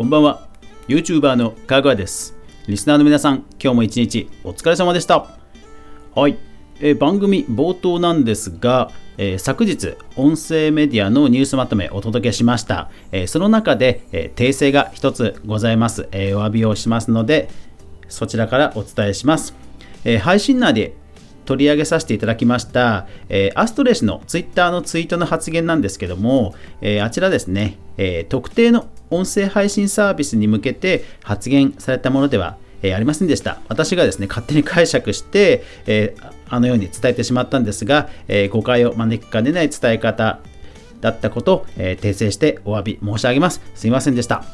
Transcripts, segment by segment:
こんばんは。YouTuber のかぐわです。リスナーの皆さん今日も一日お疲れ様でした。はい、えー番組冒頭なんですが、えー昨日音声メディアのニュースまとめお届けしました、えーその中で、えー訂正が一つございます、えーお詫びをしますのでそちらからお伝えします、えー配信内で取り上げさせていただきました、えーアストレスのツイッターのツイートの発言なんですけども、えーあちらですね、えー特定の音声配信サービスに向けて発言されたものでは、えーありませんでした。私がですね、勝手に解釈して、えーあのように伝えてしまったんですが、えー誤解を招きかねない伝え方だったことを、えー訂正してお詫び申し上げます。すいませんでした。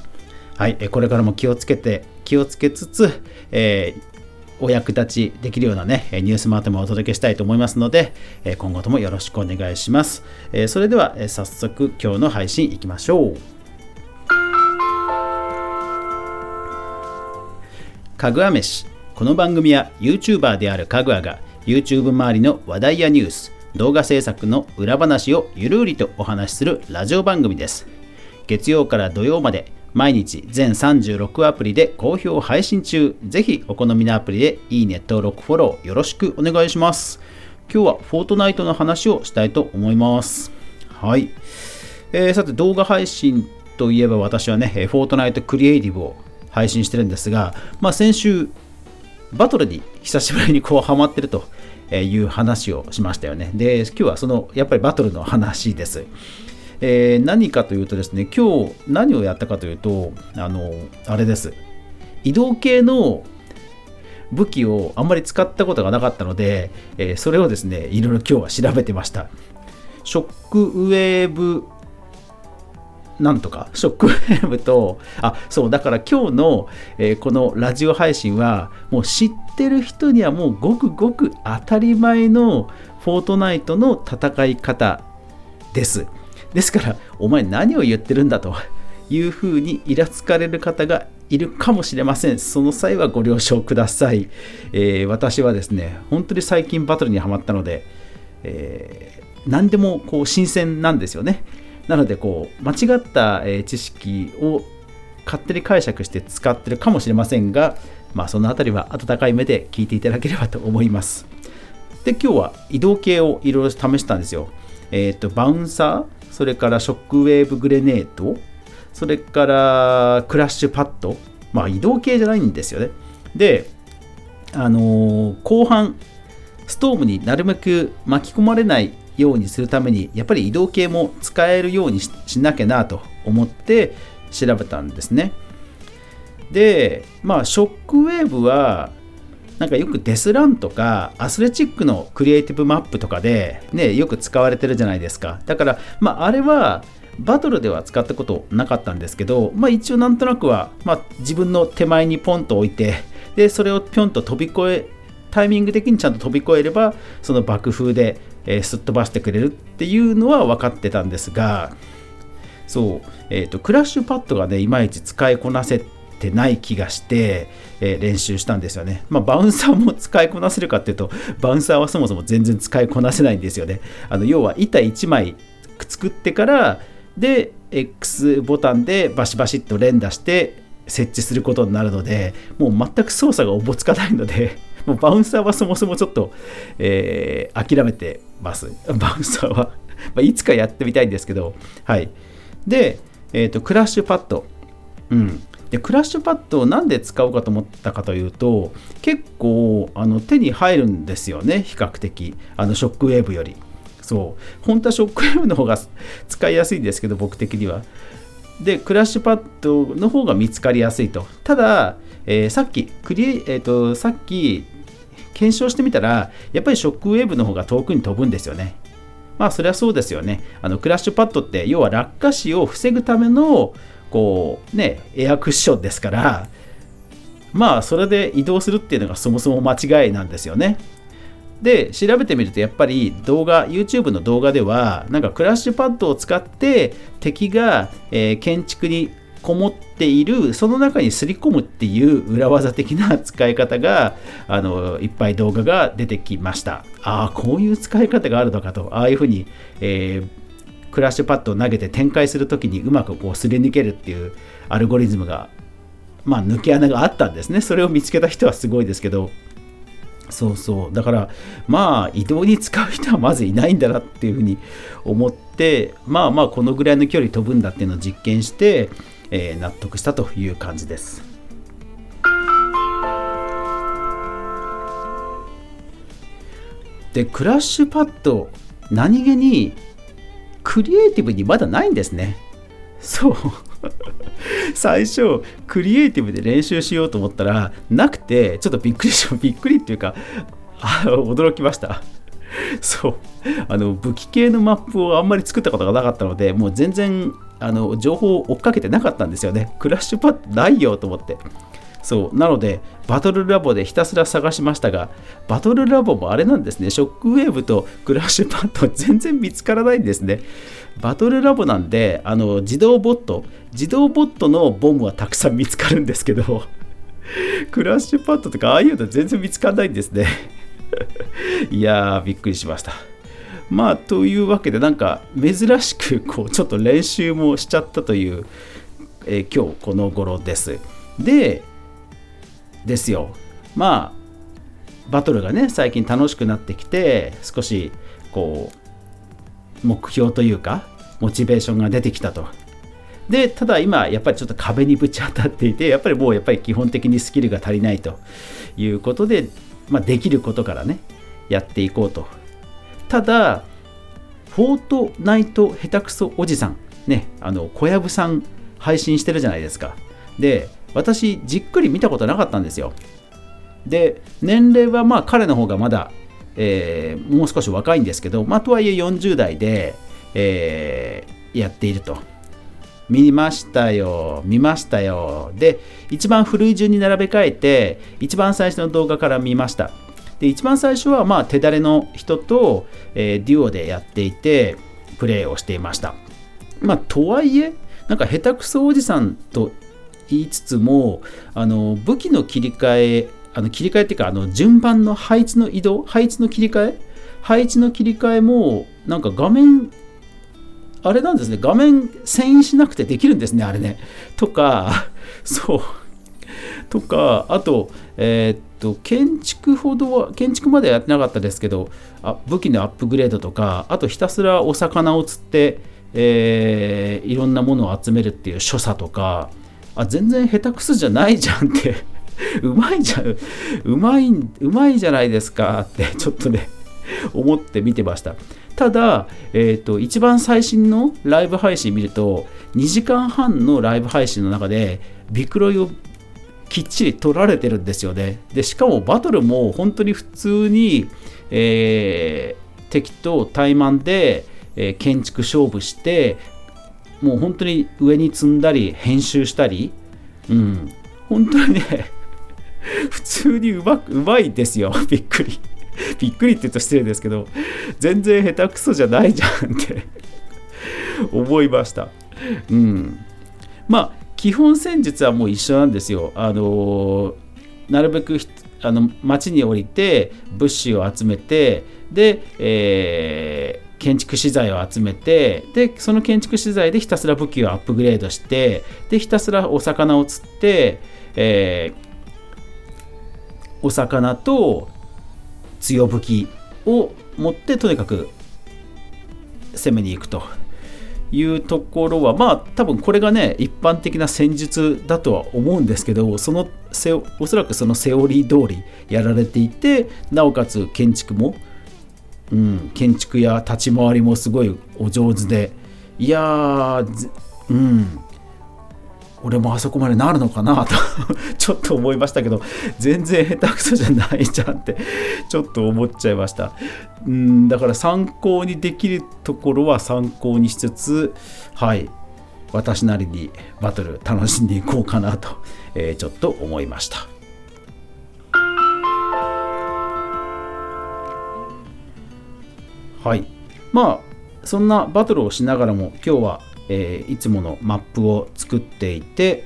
はい、えーこれからも気をつけて、気をつけつつ、えーお役立ちできるようなね、えニュースまとめをお届けしたいと思いますので、え今後ともよろしくお願いします。えそれでは、え早速今日の配信いきましょう。かぐわ飯。この番組は YouTuber であるかぐわが YouTube 周りの話題やニュース、動画制作の裏話をゆるりとお話しするラジオ番組です。月曜から土曜まで毎日全36アプリで好評配信中。ぜひお好みのアプリでいいね、登録、フォローよろしくお願いします。今日はフォートナイトの話をしたいと思います。はい。えーさて動画配信といえば私はね、フォートナイトクリエイティブを配信してるんですが、まあ、先週バトルに久しぶりにこうハマってるという話をしましたよね。で、今日はそのやっぱりバトルの話です。えー何かというとですね、今日何をやったかというと、あの、あれです。移動系の武器をあんまり使ったことがなかったので、えーそれをですね、いろいろ今日は調べてました。ショックウェーブなんとか、ショックウェーブと、あ、そう、だから今日の、えーこのラジオ配信は、もう知ってる人にはもうごくごく当たり前のフォートナイトの戦い方です。ですから、お前何を言ってるんだというふうにイラつかれる方がいるかもしれません。その際はご了承ください。えー私はですね、本当に最近バトルにはまったので、えー何でもこう新鮮なんですよね。なのでこう間違った、知識を勝手に解釈して使ってるかもしれませんが、まあ、そのあたりは温かい目で聞いていただければと思います。で今日は移動系をいろいろ試したんですよ。えっ、とバウンサーそれからショックウェーブグレネードそれからクラッシュパッドまあ移動系じゃないんですよね。であのー後半ストームになるべく巻き込まれないようにするためにやっぱり移動系も使えるようにしなきゃなと思って調べたんですね。でまあショックウェーブはなんかよくデスランとかアスレチックのクリエイティブマップとかで、ね、よく使われてるじゃないですか。だから、まあ、あれはバトルでは使ったことなかったんですけど、まあ、一応なんとなくは、まあ、自分の手前にポンと置いてでそれをピョンと飛び越えタイミング的にちゃんと飛び越えればその爆風で、えーすっ飛ばしてくれるっていうのは分かってたんですがそう、えーと、クラッシュパッドがね、いまいち使いこなせてない気がして、えー練習したんですよね。まあ、バウンサーも使いこなせるかっていうと、バウンサーはそもそも全然使いこなせないんですよね。あの要は板1枚作ってから、で、X ボタンでバシバシっと連打して設置することになるので、もう全く操作がおぼつかないので、もうバウンサーはそもそもちょっと、えー諦めてます。バウンサーは。ま、いつかやってみたいんですけど、はい。で、えーと、クラッシュパッド。うん。で、クラッシュパッドをなんで使おうかと思ったかというと、結構あの手に入るんですよね、比較的。あのショックウェーブより。そう。本当はショックウェーブの方が使いやすいんですけど、僕的には。で、クラッシュパッドの方が見つかりやすいと。ただ、えーさっき、クリエイ、えーと、さっき、検証してみたら、やっぱりショックウェーブの方が遠くに飛ぶんですよね。まあ、それはそうですよね。あのクラッシュパッドって、要は落下死を防ぐための、こう、ね、エアクッションですから、まあ、それで移動するっていうのがそもそも間違いなんですよね。で、調べてみると、やっぱり動画、YouTube の動画では、なんかクラッシュパッドを使って、敵が、えー建築にこもっているその中にすり込むっていう裏技的な使い方が あのいっぱい動画が出てきました。ああこういう使い方があるのかと。ああいうふうに、えークラッシュパッドを投げて展開する時にうまくこうすり抜けるっていうアルゴリズムがまあ抜け穴があったんですね。それを見つけた人はすごいですけど。そうそう。だからまあ移動に使う人はまずいないんだなっていうふうに思ってまあまあこのぐらいの距離飛ぶんだっていうのを実験して、えー、納得したという感じです。でクラッシュパッド何気にクリエイティブにまだないんですね。そう 最初クリエイティブで練習しようと思ったらなくてちょっとびっくりし びっくりっていうかあ驚きましたそうあの武器系のマップをあんまり作ったことがなかったのでもう全然あの情報を追っかけてなかったんですよね。クラッシュパッドないよと思って。そう。なのでバトルラボでひたすら探しましたがバトルラボもあれなんですね。ショックウェーブとクラッシュパッド全然見つからないんですね。バトルラボなんであの自動ボット自動ボットのボムはたくさん見つかるんですけど クラッシュパッドとかああいうの全然見つかんないんですね。いやーびっくりしました。まあというわけでなんか珍しくこうちょっと練習もしちゃったという、えー、今日この頃です。でですよ。まあバトルがね最近楽しくなってきて少しこう目標というかモチベーションが出てきたと。でただ今やっぱりちょっと壁にぶち当たっていてやっぱりもうやっぱり基本的にスキルが足りないということで、まあ、できることからねやっていこうと。ただフォートナイト下手くそおじさんねあの小籔さん配信してるじゃないですかで私じっくり見たことなかったんですよで年齢はまあ彼の方がまだえー、もう少し若いんですけど、まあ、とはいえ40代で、えー、やっていると。見ましたよ、見ましたよ。で、一番古い順に並べ替えて、一番最初の動画から見ました。で、一番最初は、まあ、手だれの人と、えー、デュオでやっていて、プレイをしていました。まあ、とはいえ、なんか下手くそおじさんと言いつつも、あの武器の切り替えあの切り替えっていうかあの順番の配置の移動配置の切り替え配置の切り替えもなんか画面あれなんですね。画面遷移しなくてできるんですねあれね。とか そう。とかあとえー、っと建築ほどは建築まではやってなかったですけどあ武器のアップグレードとかあとひたすらお魚を釣ってえー、いろんなものを集めるっていう所作とかあ全然下手くそじゃないじゃんって うまいじゃん、うまい、うまいじゃないですかってちょっとね、思って見てました。ただ、えーと、一番最新のライブ配信見ると、2時間半のライブ配信の中で、ビクロイをきっちり取られてるんですよね。で、しかもバトルも本当に普通に、えー、敵と対マンで、えー、建築勝負して、もう本当に上に積んだり、編集したり、うん、本当にね、普通にうまうまいですよ。びっくり。びっくりって言うと失礼ですけど、全然下手くそじゃないじゃんって 思いました。うん。まあ、基本戦術はもう一緒なんですよ。あのなるべくあの町に降りて物資を集めてで、えー、建築資材を集めてでその建築資材でひたすら武器をアップグレードしてでひたすらお魚を釣って、えー、お魚と強武器を持ってとにかく攻めに行くというところはまあ多分これがね一般的な戦術だとは思うんですけどそのせおそらくそのセオリー通りやられていてなおかつ建築も、うん、建築や立ち回りもすごいお上手でいやうん俺もあそこまでなるのかなと ちょっと思いましたけど全然下手くそじゃないじゃんってちょっと思っちゃいました。うんだから参考にできるところは参考にしつつはい私なりにバトル楽しんでいこうかなと、えー、ちょっと思いました。はい。まあそんなバトルをしながらも今日はえー、いつものマップを作っていて、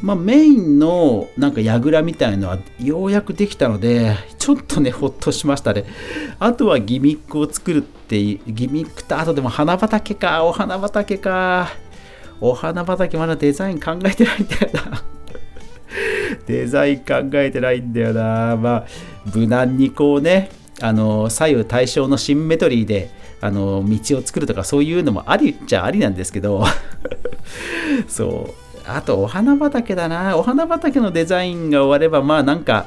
まあ、メインのなんか櫓みたいのはようやくできたのでちょっとねほっとしましたね。あとはギミックを作るってギミックとあとでも花畑かお花畑か。お花畑まだデザイン考えてないんだよな。デザイン考えてないんだよな。まあ無難にこうねあの左右対称のシンメトリーであの道を作るとかそういうのもありっちゃありなんですけど。そう。あとお花畑だな。お花畑のデザインが終わればまあなんか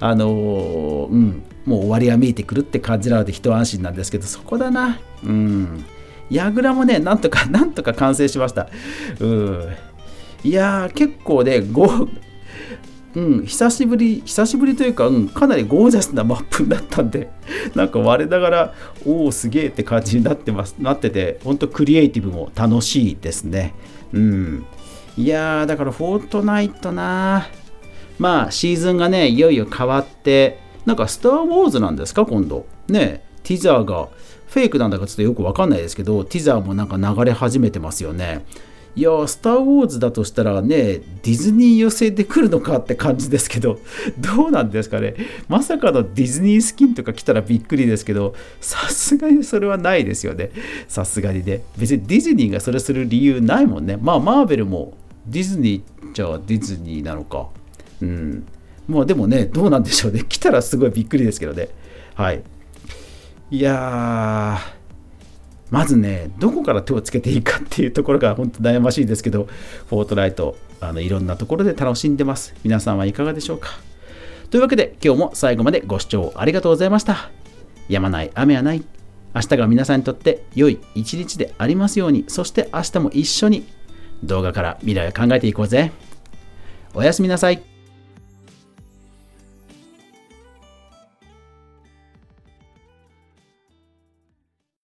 あの、うん。もう終わりが見えてくるって感じなので一安心なんですけどそこだな。うん。櫓もねなんとか なんとか完成しました。うん。いやー結構ねうん、久しぶり、久しぶりというか、うん、かなりゴージャスな マップになったんで、なんか我ながら、おお、すげえって感じになってます、なってて、ほんとクリエイティブも楽しいですね。うん。いやー、だからフォートナイトなまあ、シーズンがね、いよいよ変わって、なんかスター・ウォーズなんですか、今度。ね、ティザーが、フェイクなんだかちょっとよくわかんないですけど、ティザーもなんか流れ始めてますよね。いやー、スター・ウォーズだとしたらね、ディズニー寄せで来るのかって感じですけど、どうなんですかね。まさかのディズニースキンとか来たらびっくりですけど、さすがにそれはないですよね。さすがにね。別にディズニーがそれする理由ないもんね。まあ、マーベルもディズニーじゃあディズニーなのか。うん。まあでもね、どうなんでしょうね。来たらすごいびっくりですけどね。はい。いやー、まずね、どこから手をつけていいかっていうところが本当悩ましいですけど、フォートナイト、あのいろんなところで楽しんでます。皆さんはいかがでしょうか？というわけで、今日も最後までご視聴ありがとうございました。やまない雨はない。明日が皆さんにとって良い一日でありますように、そして明日も一緒に動画から未来を考えていこうぜ。おやすみなさい。